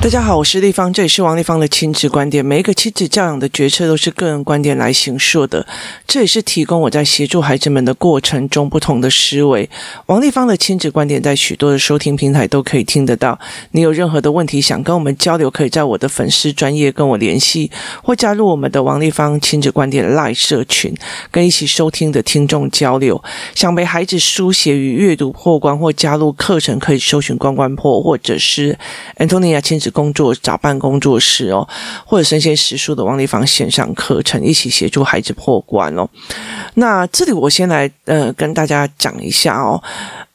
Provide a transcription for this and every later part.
大家好，我是丽芳，这里是王丽芳的亲子观点。每一个亲子教养的决策都是个人观点来形塑的，这也是提供我在协助孩子们的过程中不同的思维。王丽芳的亲子观点在许多的收听平台都可以听得到。你有任何的问题想跟我们交流，可以在我的粉丝专业跟我联系，或加入我们的王丽芳亲子观点 Live 社群，跟一起收听的听众交流。想陪孩子书写与阅读破关，或加入课程，可以搜寻关关破，或者是 Antonia 亲子。工作找办工作室哦，或者身先实书的王立芳线上课程，一起协助孩子破关哦。那这里我先来呃跟大家讲一下哦，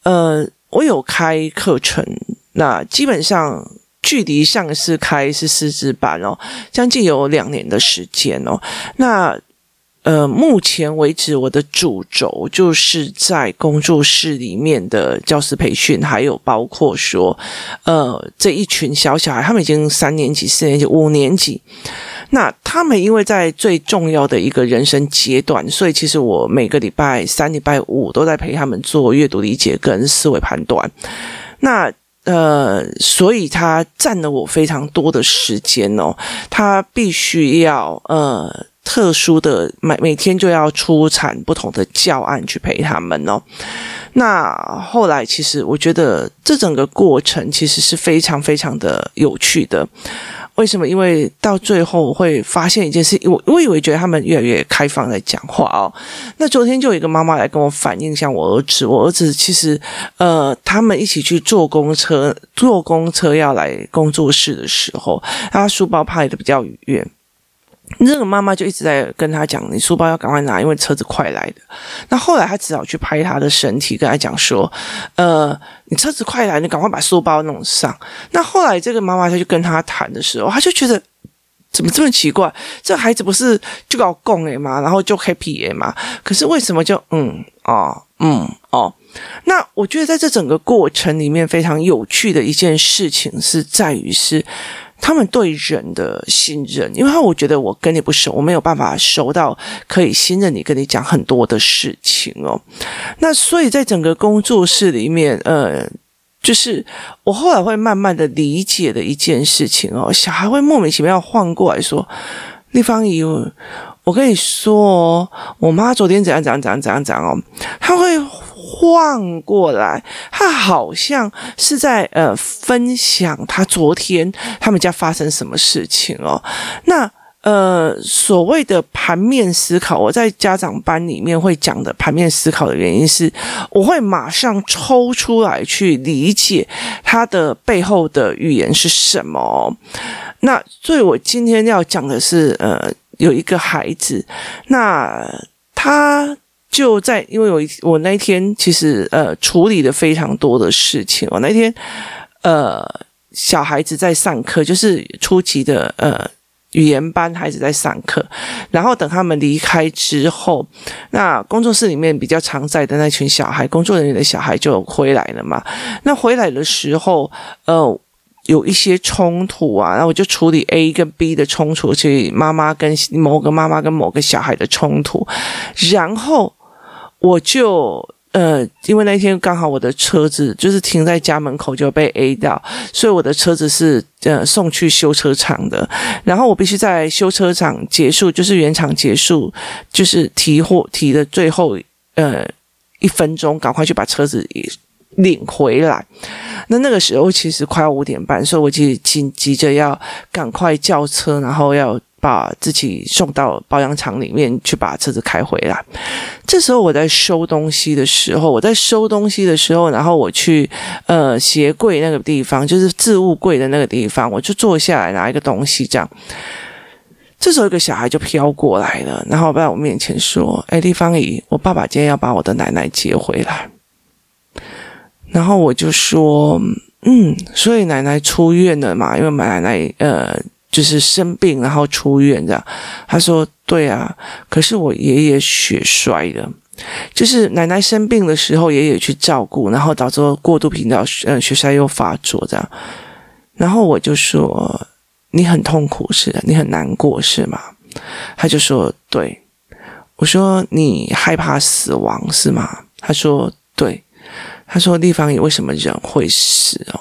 呃，我有开课程，那基本上距离上次开是师资班哦，将近有两年的时间哦。那呃，目前为止，我的主轴就是在工作室里面的教师培训，还有包括说，呃，这一群小小孩，他们已经三年级、四年级、五年级，那他们因为在最重要的一个人生阶段，所以其实我每个礼拜三、礼拜五都在陪他们做阅读理解跟思维判断。那呃，所以他占了我非常多的时间哦，他必须要呃。特殊的每每天就要出产不同的教案去陪他们哦。那后来其实我觉得这整个过程其实是非常非常的有趣的。为什么？因为到最后会发现一件事，我我以为觉得他们越来越开放在讲话哦。那昨天就有一个妈妈来跟我反映，像我儿子，我儿子其实呃，他们一起去坐公车，坐公车要来工作室的时候，他书包拍的比较远。那个妈妈就一直在跟他讲：“你书包要赶快拿，因为车子快来的。”那后来他只好去拍他的身体，跟他讲说：“呃，你车子快来，你赶快把书包弄上。”那后来这个妈妈就跟他谈的时候，他就觉得怎么这么奇怪？这孩子不是就搞供诶嘛，然后就 happy 诶嘛，可是为什么就嗯哦嗯哦？那我觉得在这整个过程里面，非常有趣的一件事情是在于是。他们对人的信任，因为我觉得我跟你不熟，我没有办法熟到可以信任你，跟你讲很多的事情哦。那所以在整个工作室里面，呃，就是我后来会慢慢的理解的一件事情哦，小孩会莫名其妙换过来说：“立方姨，我跟你说，我妈昨天怎样怎样怎样怎样怎样哦。”他会。换过来，他好像是在呃分享他昨天他们家发生什么事情哦。那呃所谓的盘面思考，我在家长班里面会讲的盘面思考的原因是，我会马上抽出来去理解他的背后的语言是什么。那所以我今天要讲的是，呃，有一个孩子，那他。就在因为我我那天其实呃处理了非常多的事情，我那天呃小孩子在上课，就是初级的呃语言班孩子在上课，然后等他们离开之后，那工作室里面比较常在的那群小孩，工作人员的小孩就回来了嘛。那回来的时候，呃有一些冲突啊，然后我就处理 A 跟 B 的冲突，所以妈妈跟某个妈妈跟某个小孩的冲突，然后。我就呃，因为那天刚好我的车子就是停在家门口就被 A 到，所以我的车子是呃送去修车厂的。然后我必须在修车厂结束，就是原厂结束，就是提货提的最后呃一分钟，赶快去把车子领回来。那那个时候其实快要五点半，所以我就紧急着要赶快叫车，然后要。把自己送到保养厂里面去，把车子开回来。这时候我在收东西的时候，我在收东西的时候，然后我去呃鞋柜那个地方，就是置物柜的那个地方，我就坐下来拿一个东西，这样。这时候一个小孩就飘过来了，然后在我面前说：“哎，丽芳姨，我爸爸今天要把我的奶奶接回来。”然后我就说：“嗯，所以奶奶出院了嘛？因为奶奶呃。”就是生病，然后出院这样。他说：“对啊，可是我爷爷血衰了，就是奶奶生病的时候，爷爷去照顾，然后导致过度频道，呃，血衰又发作这样。然后我就说：你很痛苦是的，你很难过是吗？他就说：对。我说：你害怕死亡是吗？他说：对。他说：丽芳姨，为什么人会死哦？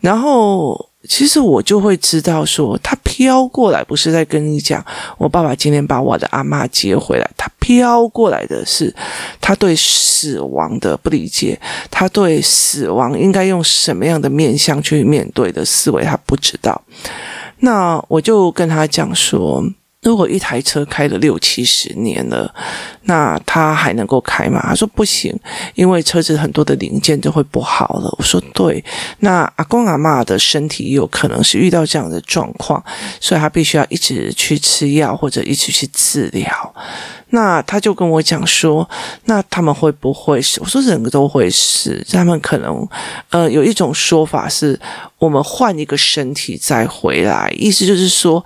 然后。其实我就会知道说，他飘过来不是在跟你讲，我爸爸今天把我的阿嬷接回来。他飘过来的是他对死亡的不理解，他对死亡应该用什么样的面向去面对的思维，他不知道。那我就跟他讲说。如果一台车开了六七十年了，那他还能够开吗？他说不行，因为车子很多的零件就会不好了。我说对，那阿公阿嬷的身体有可能是遇到这样的状况，所以他必须要一直去吃药或者一直去治疗。那他就跟我讲说，那他们会不会是？我说人都会是，他们可能呃有一种说法是，我们换一个身体再回来，意思就是说。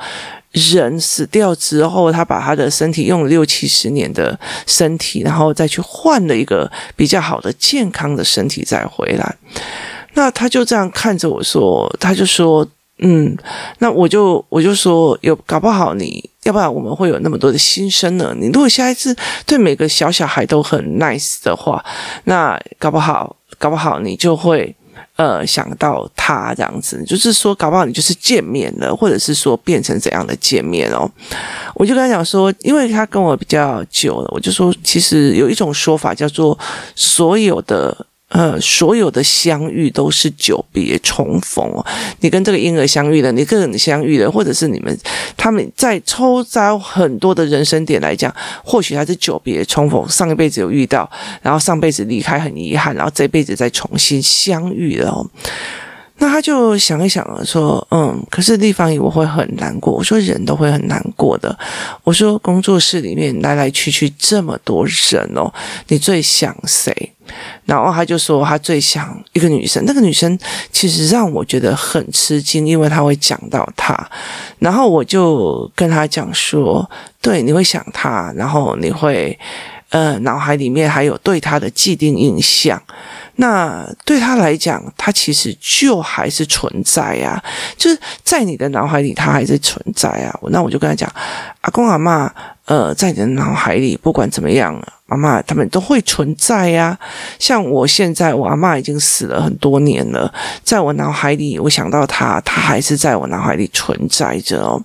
人死掉之后，他把他的身体用了六七十年的身体，然后再去换了一个比较好的健康的身体再回来。那他就这样看着我说，他就说：“嗯，那我就我就说，有搞不好你要不然我们会有那么多的新生呢？你如果下一次对每个小小孩都很 nice 的话，那搞不好搞不好你就会。”呃，想到他这样子，就是说，搞不好你就是见面了，或者是说变成怎样的见面哦？我就跟他讲说，因为他跟我比较久了，我就说，其实有一种说法叫做所有的。呃，所有的相遇都是久别重逢。你跟这个婴儿相遇了，你跟人相遇了，或者是你们他们在抽遭很多的人生点来讲，或许还是久别重逢。上一辈子有遇到，然后上辈子离开很遗憾，然后这辈子再重新相遇了。那他就想一想，说：“嗯，可是地方我会很难过。”我说：“人都会很难过的。”我说：“工作室里面来来去去这么多人哦，你最想谁？”然后他就说：“他最想一个女生。那个女生其实让我觉得很吃惊，因为他会讲到她。然后我就跟他讲说：‘对，你会想她，然后你会呃，脑海里面还有对他的既定印象。’”那对他来讲，他其实就还是存在呀，就是在你的脑海里，他还是存在啊。那我就跟他讲，阿公阿妈，呃，在你的脑海里，不管怎么样，妈妈他们都会存在呀。像我现在，我阿妈已经死了很多年了，在我脑海里，我想到他，他还是在我脑海里存在着哦。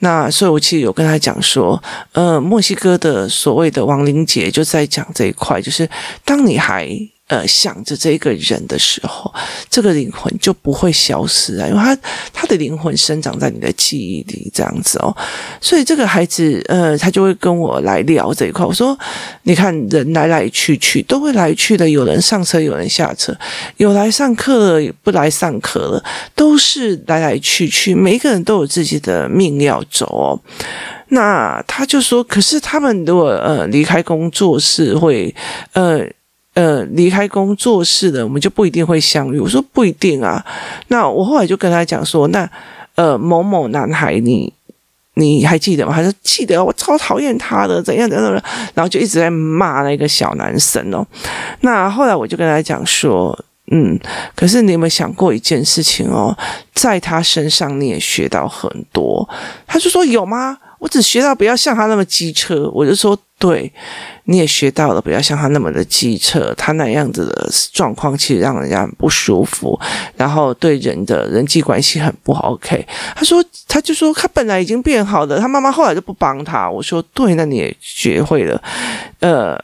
那所以，我其实有跟他讲说，呃，墨西哥的所谓的亡灵节就在讲这一块，就是当你还。呃，想着这个人的时候，这个灵魂就不会消失啊，因为他他的灵魂生长在你的记忆里，这样子哦。所以这个孩子，呃，他就会跟我来聊这一块。我说，你看人来来去去都会来去的，有人上车，有人下车，有来上课了，不来上课了，都是来来去去，每一个人都有自己的命要走哦。那他就说，可是他们如果呃离开工作室会呃。呃，离开工作室的，我们就不一定会相遇。我说不一定啊。那我后来就跟他讲说，那呃某某男孩你，你还记得吗？他说记得，我超讨厌他的，怎样怎样怎样。然后就一直在骂那个小男生哦。那后来我就跟他讲说，嗯，可是你有没有想过一件事情哦？在他身上你也学到很多。他就说有吗？我只学到不要像他那么机车。我就说对。你也学到了，不要像他那么的机车，他那样子的状况其实让人家很不舒服，然后对人的人际关系很不好。OK，他说，他就说他本来已经变好了，他妈妈后来就不帮他。我说对，那你也学会了，呃。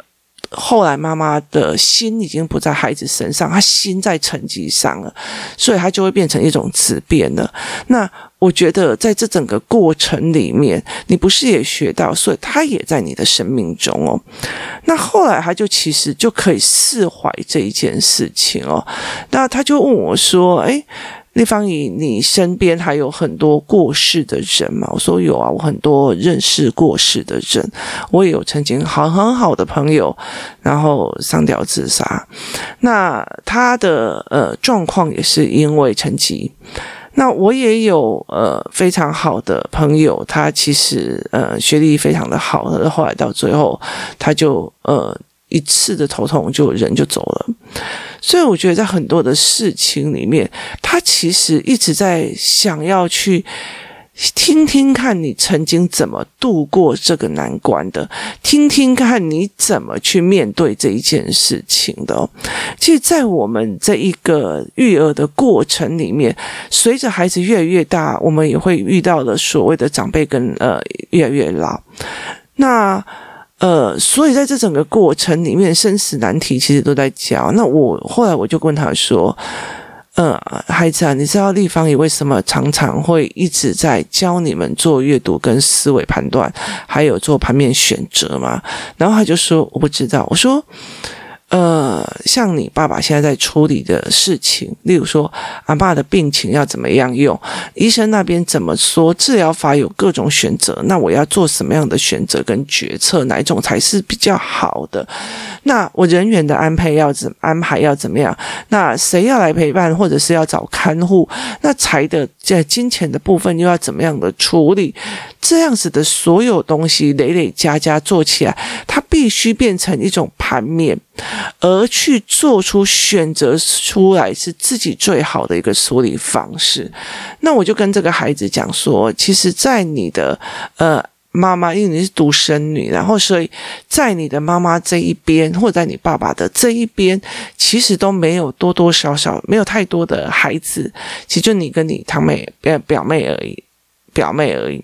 后来妈妈的心已经不在孩子身上，她心在成绩上了，所以她就会变成一种质变了。那我觉得在这整个过程里面，你不是也学到，所以他也在你的生命中哦。那后来他就其实就可以释怀这一件事情哦。那他就问我说：“诶。”立方体，你身边还有很多过世的人吗？我说有啊，我很多认识过世的人，我也有曾经好很好的朋友，然后上吊自杀。那他的呃状况也是因为成绩。那我也有呃非常好的朋友，他其实呃学历非常的好，后来到最后他就呃。一次的头痛就人就走了，所以我觉得在很多的事情里面，他其实一直在想要去听听看你曾经怎么度过这个难关的，听听看你怎么去面对这一件事情的。其实，在我们这一个育儿的过程里面，随着孩子越来越大，我们也会遇到了所谓的长辈跟呃越来越老。那呃，所以在这整个过程里面，生死难题其实都在教。那我后来我就问他说。呃，孩子啊，你知道立方体为什么常常会一直在教你们做阅读跟思维判断，还有做盘面选择吗？然后他就说我不知道。我说。呃，像你爸爸现在在处理的事情，例如说阿爸的病情要怎么样用，医生那边怎么说，治疗法有各种选择，那我要做什么样的选择跟决策，哪一种才是比较好的？那我人员的安排要怎安排要怎么样？那谁要来陪伴，或者是要找看护？那财的在金钱的部分又要怎么样的处理？这样子的所有东西累累加加做起来，它必须变成一种盘面，而去做出选择出来是自己最好的一个处理方式。那我就跟这个孩子讲说，其实，在你的呃妈妈，因为你是独生女，然后所以在你的妈妈这一边，或者在你爸爸的这一边，其实都没有多多少少没有太多的孩子，其实就你跟你堂妹表表妹而已。表妹而已，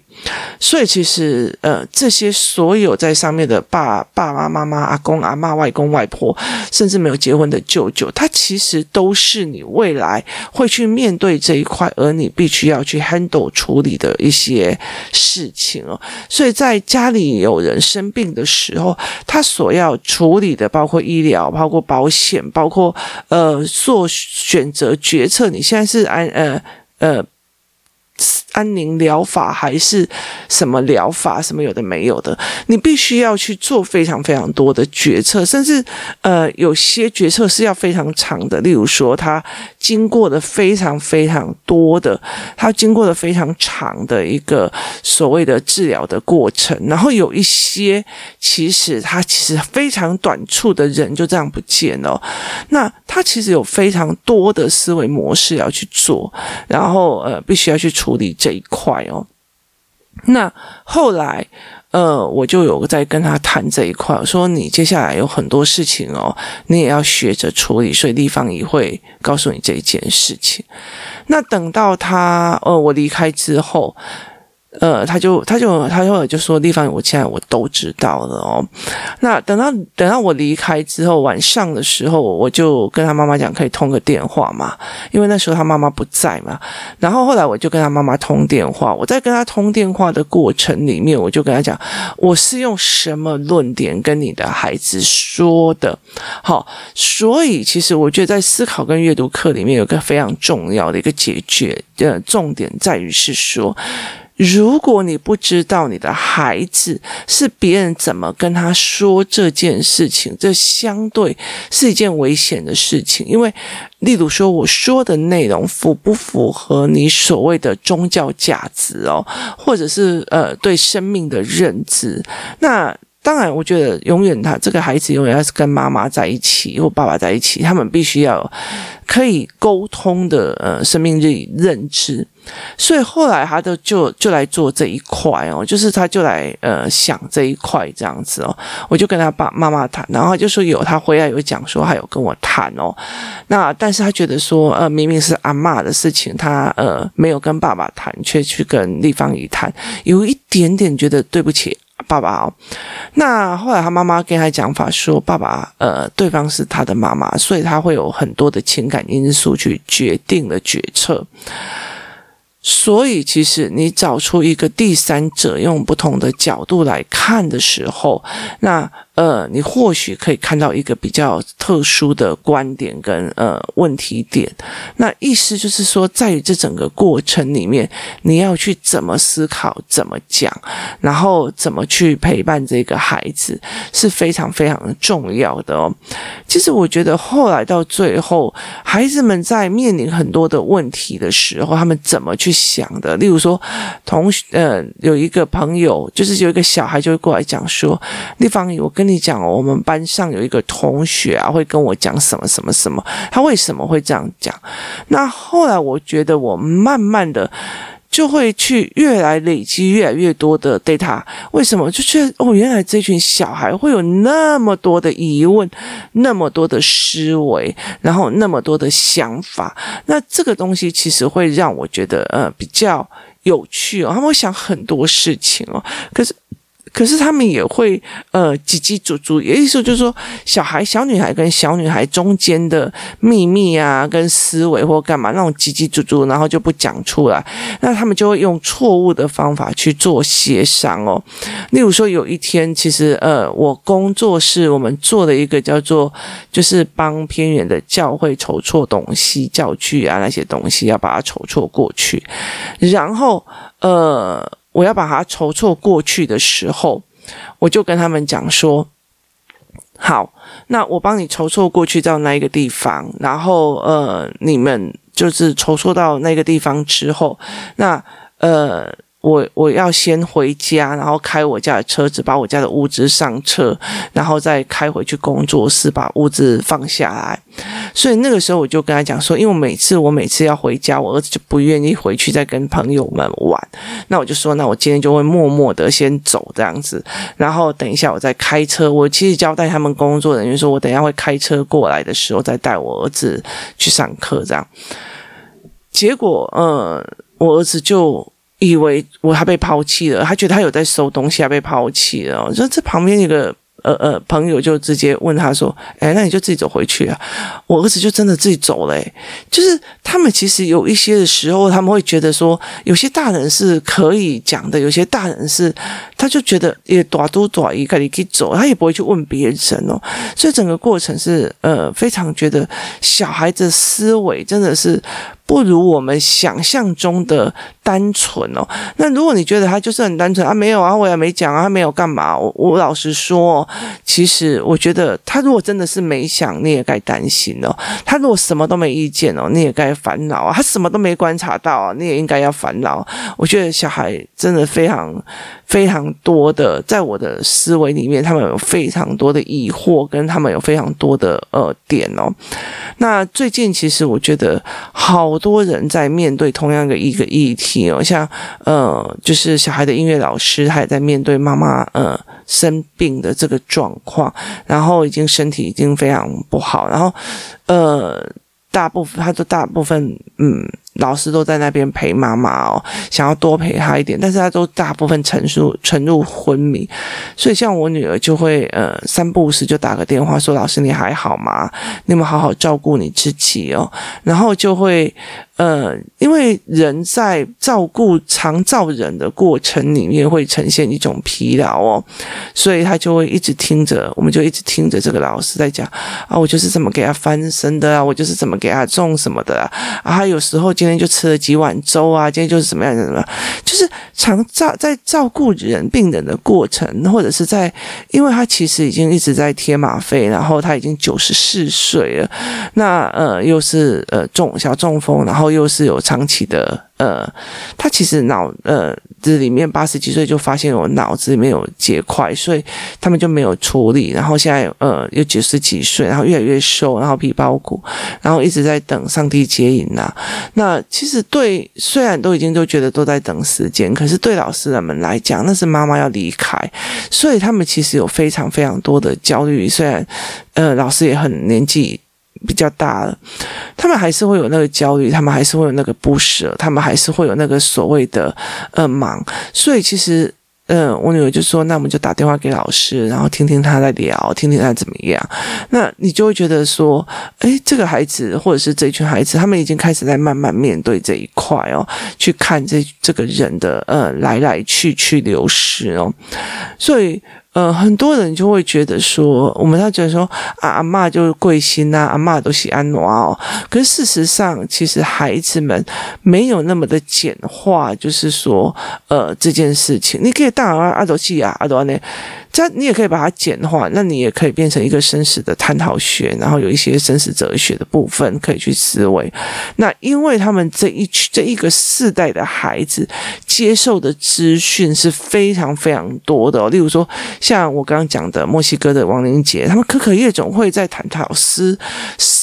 所以其实呃，这些所有在上面的爸爸爸妈妈、阿公阿妈、外公外婆，甚至没有结婚的舅舅，他其实都是你未来会去面对这一块，而你必须要去 handle 处理的一些事情哦。所以在家里有人生病的时候，他所要处理的包括医疗、包括保险、包括呃做选择决策。你现在是按呃呃。安宁疗法还是什么疗法？什么有的没有的，你必须要去做非常非常多的决策，甚至呃，有些决策是要非常长的。例如说，他经过的非常非常多的，他经过的非常长的一个所谓的治疗的过程。然后有一些其实他其实非常短促的人就这样不见了。那他其实有非常多的思维模式要去做，然后呃，必须要去处理。这一块哦，那后来呃，我就有在跟他谈这一块，说你接下来有很多事情哦，你也要学着处理，所以立方也会告诉你这一件事情。那等到他呃，我离开之后。呃，他就他就他后来就说，地方我现在我都知道了哦。那等到等到我离开之后，晚上的时候，我就跟他妈妈讲，可以通个电话嘛，因为那时候他妈妈不在嘛。然后后来我就跟他妈妈通电话，我在跟他通电话的过程里面，我就跟他讲，我是用什么论点跟你的孩子说的。好，所以其实我觉得在思考跟阅读课里面有个非常重要的一个解决的重点，在于是说。如果你不知道你的孩子是别人怎么跟他说这件事情，这相对是一件危险的事情。因为，例如说，我说的内容符不符合你所谓的宗教价值哦，或者是呃对生命的认知，那。当然，我觉得永远他这个孩子永远要是跟妈妈在一起或爸爸在一起，他们必须要可以沟通的呃生命力认知。所以后来他就就就来做这一块哦，就是他就来呃想这一块这样子哦。我就跟他爸妈妈谈，然后他就说有他回来有讲说还有跟我谈哦。那但是他觉得说呃明明是阿嬷的事情，他呃没有跟爸爸谈，却去跟立方姨谈，有一点点觉得对不起。爸爸哦，那后来他妈妈跟他讲法说，爸爸呃，对方是他的妈妈，所以他会有很多的情感因素去决定了决策。所以，其实你找出一个第三者，用不同的角度来看的时候，那。呃，你或许可以看到一个比较特殊的观点跟呃问题点。那意思就是说，在于这整个过程里面，你要去怎么思考、怎么讲，然后怎么去陪伴这个孩子，是非常非常重要的哦。其实我觉得后来到最后，孩子们在面临很多的问题的时候，他们怎么去想的？例如说，同学呃有一个朋友，就是有一个小孩就会过来讲说：“立方，我跟。”跟你讲，我们班上有一个同学啊，会跟我讲什么什么什么，他为什么会这样讲？那后来我觉得，我慢慢的就会去越来累积越来越多的 data。为什么？就觉得哦，原来这群小孩会有那么多的疑问，那么多的思维，然后那么多的想法。那这个东西其实会让我觉得呃比较有趣哦，他们会想很多事情哦。可是。可是他们也会呃叽叽喳喳，也意思就是说，小孩小女孩跟小女孩中间的秘密啊，跟思维或干嘛那种叽叽喳喳，然后就不讲出来，那他们就会用错误的方法去做协商哦。例如说，有一天，其实呃，我工作室我们做了一个叫做，就是帮偏远的教会筹措东西、教具啊那些东西，要把它筹措过去，然后呃。我要把它筹措过去的时候，我就跟他们讲说：“好，那我帮你筹措过去到那一个地方，然后呃，你们就是筹措到那个地方之后，那呃。”我我要先回家，然后开我家的车子，把我家的物资上车，然后再开回去工作室，把物资放下来。所以那个时候我就跟他讲说，因为每次我每次要回家，我儿子就不愿意回去再跟朋友们玩。那我就说，那我今天就会默默的先走这样子，然后等一下我再开车。我其实交代他们工作人员说，我等一下会开车过来的时候再带我儿子去上课这样。结果，呃，我儿子就。以为我他被抛弃了，他觉得他有在收东西，他被抛弃了。我说这旁边一个呃呃朋友就直接问他说：“哎，那你就自己走回去啊。”我儿子就真的自己走了。就是他们其实有一些的时候，他们会觉得说，有些大人是可以讲的，有些大人是他就觉得也短都短一个你可以走，他也不会去问别人哦。所以整个过程是呃非常觉得小孩子思维真的是。不如我们想象中的单纯哦。那如果你觉得他就是很单纯啊，没有啊，我也没讲啊，他没有干嘛。我我老实说，其实我觉得他如果真的是没想，你也该担心哦。他如果什么都没意见哦，你也该烦恼啊。他什么都没观察到啊，你也应该要烦恼。我觉得小孩真的非常非常多的，在我的思维里面，他们有非常多的疑惑，跟他们有非常多的呃点哦。那最近其实我觉得好。多人在面对同样的一个议题哦，像呃，就是小孩的音乐老师，他也在面对妈妈呃生病的这个状况，然后已经身体已经非常不好，然后呃，大部分他都大部分嗯。老师都在那边陪妈妈哦，想要多陪她一点，但是她都大部分沉入沉入昏迷，所以像我女儿就会呃三不五时就打个电话说：“老师你还好吗？你有没有好好照顾你自己哦？”然后就会呃，因为人在照顾长照人的过程里面会呈现一种疲劳哦，所以他就会一直听着，我们就一直听着这个老师在讲啊，我就是怎么给他翻身的啊，我就是怎么给他种什么的啊，啊有时候。今天就吃了几碗粥啊！今天就是怎么样怎么样，就是常照在照顾人病人的过程，或者是在，因为他其实已经一直在贴吗啡，然后他已经九十四岁了，那呃又是呃中小中风，然后又是有长期的。呃，他其实脑呃这里面八十几岁就发现我脑子里面有结块，所以他们就没有处理。然后现在呃又九十几岁，然后越来越瘦，然后皮包骨，然后一直在等上帝接引呐、那其实对，虽然都已经都觉得都在等时间，可是对老师们来讲，那是妈妈要离开，所以他们其实有非常非常多的焦虑。虽然呃老师也很年纪。比较大了，他们还是会有那个焦虑，他们还是会有那个不舍，他们还是会有那个所谓的呃忙，所以其实，嗯、我女儿就说，那我们就打电话给老师，然后听听他在聊，听听他怎么样，那你就会觉得说，诶，这个孩子或者是这群孩子，他们已经开始在慢慢面对这一块哦，去看这这个人的呃来来去去流失哦，所以。呃，很多人就会觉得说，我们他觉得说，啊，阿嬷就是贵心呐，阿嬷都是安怎哦。可是事实上，其实孩子们没有那么的简化，就是说，呃，这件事情，你可以当阿阿多西啊阿多呢。这你也可以把它简化，那你也可以变成一个生死的探讨学，然后有一些生死哲学的部分可以去思维。那因为他们这一这一个世代的孩子接受的资讯是非常非常多的，例如说像我刚刚讲的墨西哥的亡灵节，他们可可夜总会在探讨思。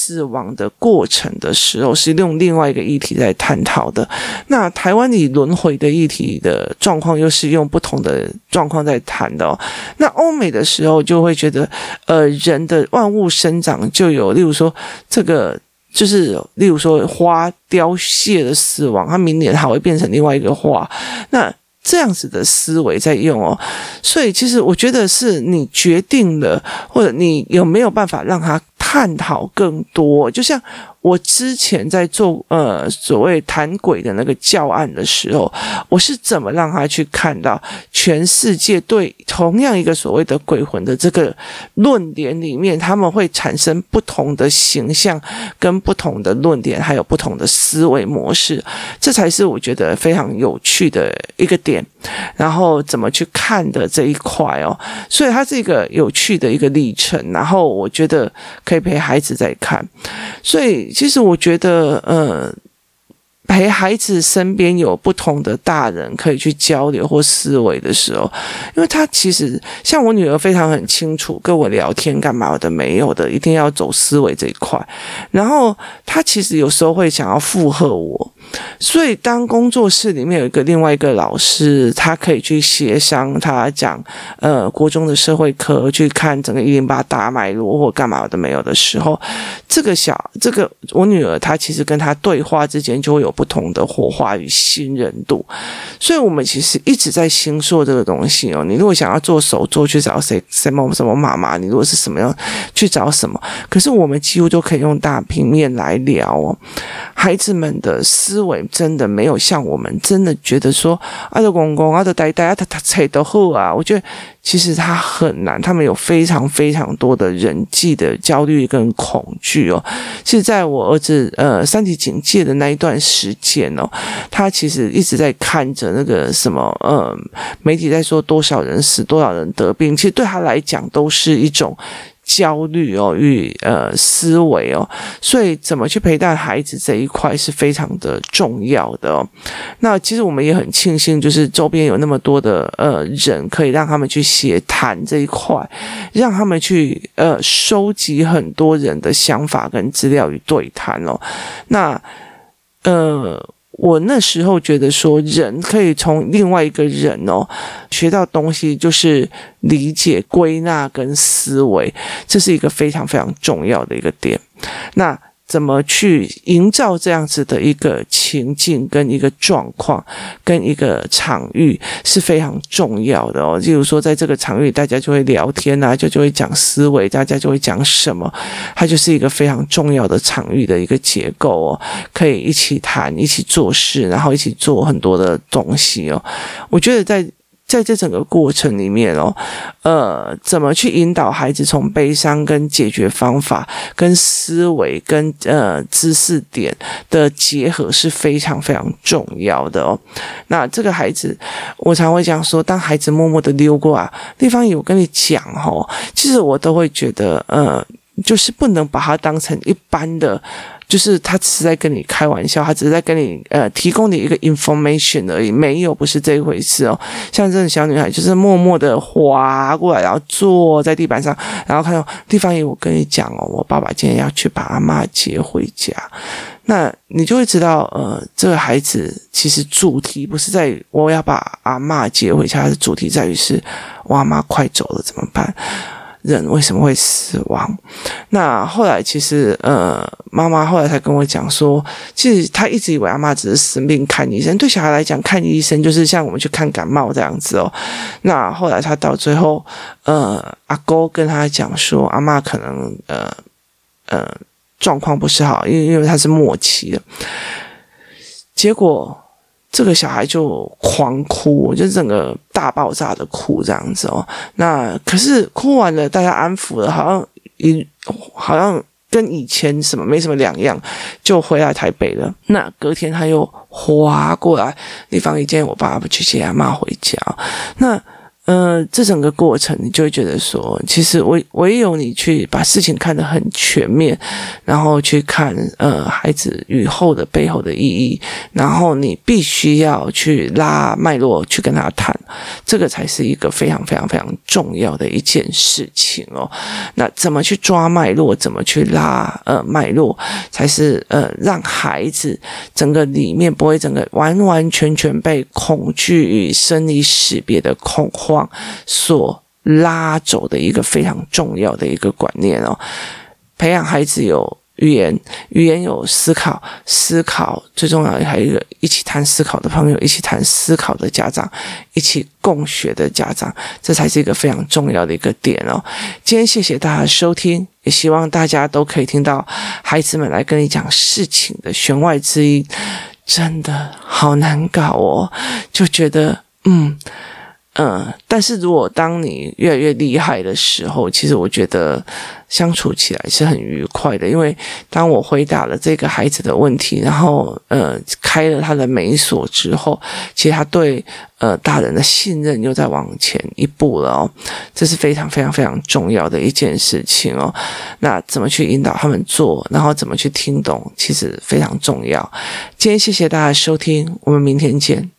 死亡的过程的时候，是用另外一个议题在探讨的。那台湾里轮回的议题的状况，又是用不同的状况在谈的哦。那欧美的时候，就会觉得，呃，人的万物生长就有，例如说这个。就是，例如说花凋谢的死亡，它明年还会变成另外一个花，那这样子的思维在用哦，所以其实我觉得是你决定了，或者你有没有办法让它探讨更多，就像。我之前在做呃所谓谈鬼的那个教案的时候，我是怎么让他去看到全世界对同样一个所谓的鬼魂的这个论点里面，他们会产生不同的形象跟不同的论点，还有不同的思维模式，这才是我觉得非常有趣的一个点。然后怎么去看的这一块哦，所以它是一个有趣的一个历程。然后我觉得可以陪孩子在看，所以。其实我觉得，呃，陪孩子身边有不同的大人可以去交流或思维的时候，因为他其实像我女儿非常很清楚跟我聊天干嘛的没有的，一定要走思维这一块。然后他其实有时候会想要附和我。所以，当工作室里面有一个另外一个老师，他可以去协商，他讲呃国中的社会科，去看整个一零八大脉络或干嘛的没有的时候，这个小这个我女儿她其实跟他对话之间就会有不同的火花与信任度。所以我们其实一直在新说这个东西哦。你如果想要做手作，去找谁什么什么妈妈，你如果是什么样去找什么，可是我们几乎都可以用大平面来聊哦。孩子们的思维真的没有像我们真的觉得说，啊，的公公，啊，的呆呆，啊，他他猜得好啊。我觉得其实他很难，他们有非常非常多的人际的焦虑跟恐惧哦。其实在我儿子呃三级警戒的那一段时间哦，他其实一直在看着那个什么呃媒体在说多少人死，多少人得病，其实对他来讲都是一种。焦虑哦，与呃思维哦，所以怎么去陪伴孩子这一块是非常的重要的哦。那其实我们也很庆幸，就是周边有那么多的呃人，可以让他们去协谈这一块，让他们去呃收集很多人的想法跟资料与对谈哦。那呃。我那时候觉得说，人可以从另外一个人哦学到东西，就是理解、归纳跟思维，这是一个非常非常重要的一个点。那。怎么去营造这样子的一个情境跟一个状况跟一个场域是非常重要的哦。例如说，在这个场域，大家就会聊天啊，就就会讲思维，大家就会讲什么，它就是一个非常重要的场域的一个结构哦，可以一起谈，一起做事，然后一起做很多的东西哦。我觉得在。在这整个过程里面哦，呃，怎么去引导孩子从悲伤跟解决方法、跟思维、跟呃知识点的结合是非常非常重要的哦。那这个孩子，我常会讲说，当孩子默默的溜过啊，地方有跟你讲哦，其实我都会觉得，呃，就是不能把它当成一般的。就是他只是在跟你开玩笑，他只是在跟你呃提供你一个 information 而已，没有不是这一回事哦。像这种小女孩，就是默默的滑过来，然后坐在地板上，然后看到地方爷，我跟你讲哦，我爸爸今天要去把阿嬷接回家，那你就会知道，呃，这个孩子其实主题不是在我要把阿嬷接回家，他的主题在于是我阿嬷快走了怎么办？人为什么会死亡？那后来其实，呃，妈妈后来才跟我讲说，其实她一直以为阿嬷只是生病看医生。对小孩来讲，看医生就是像我们去看感冒这样子哦。那后来他到最后，呃，阿公跟他讲说，阿嬷可能，呃，呃，状况不是好，因为因为他是末期的。结果。这个小孩就狂哭，就整个大爆炸的哭这样子哦。那可是哭完了，大家安抚了，好像一好像跟以前什么没什么两样，就回来台北了。那隔天他又滑过来，地方一见我爸爸去接阿妈回家。那呃，这整个过程你就会觉得说，其实唯唯有你去把事情看得很全面，然后去看呃孩子雨后的背后的意义，然后你必须要去拉脉络去跟他谈，这个才是一个非常非常非常重要的一件事情哦。那怎么去抓脉络，怎么去拉呃脉络，才是呃让孩子整个里面不会整个完完全全被恐惧与生离死别的恐慌所拉走的一个非常重要的一个观念哦，培养孩子有。语言，语言有思考，思考最重要还有一个一起谈思考的朋友，一起谈思考的家长，一起共学的家长，这才是一个非常重要的一个点哦。今天谢谢大家收听，也希望大家都可以听到孩子们来跟你讲事情的弦外之音，真的好难搞哦，就觉得嗯。嗯，但是如果当你越来越厉害的时候，其实我觉得相处起来是很愉快的。因为当我回答了这个孩子的问题，然后呃开了他的美锁之后，其实他对呃大人的信任又在往前一步了哦。这是非常非常非常重要的一件事情哦。那怎么去引导他们做，然后怎么去听懂，其实非常重要。今天谢谢大家收听，我们明天见。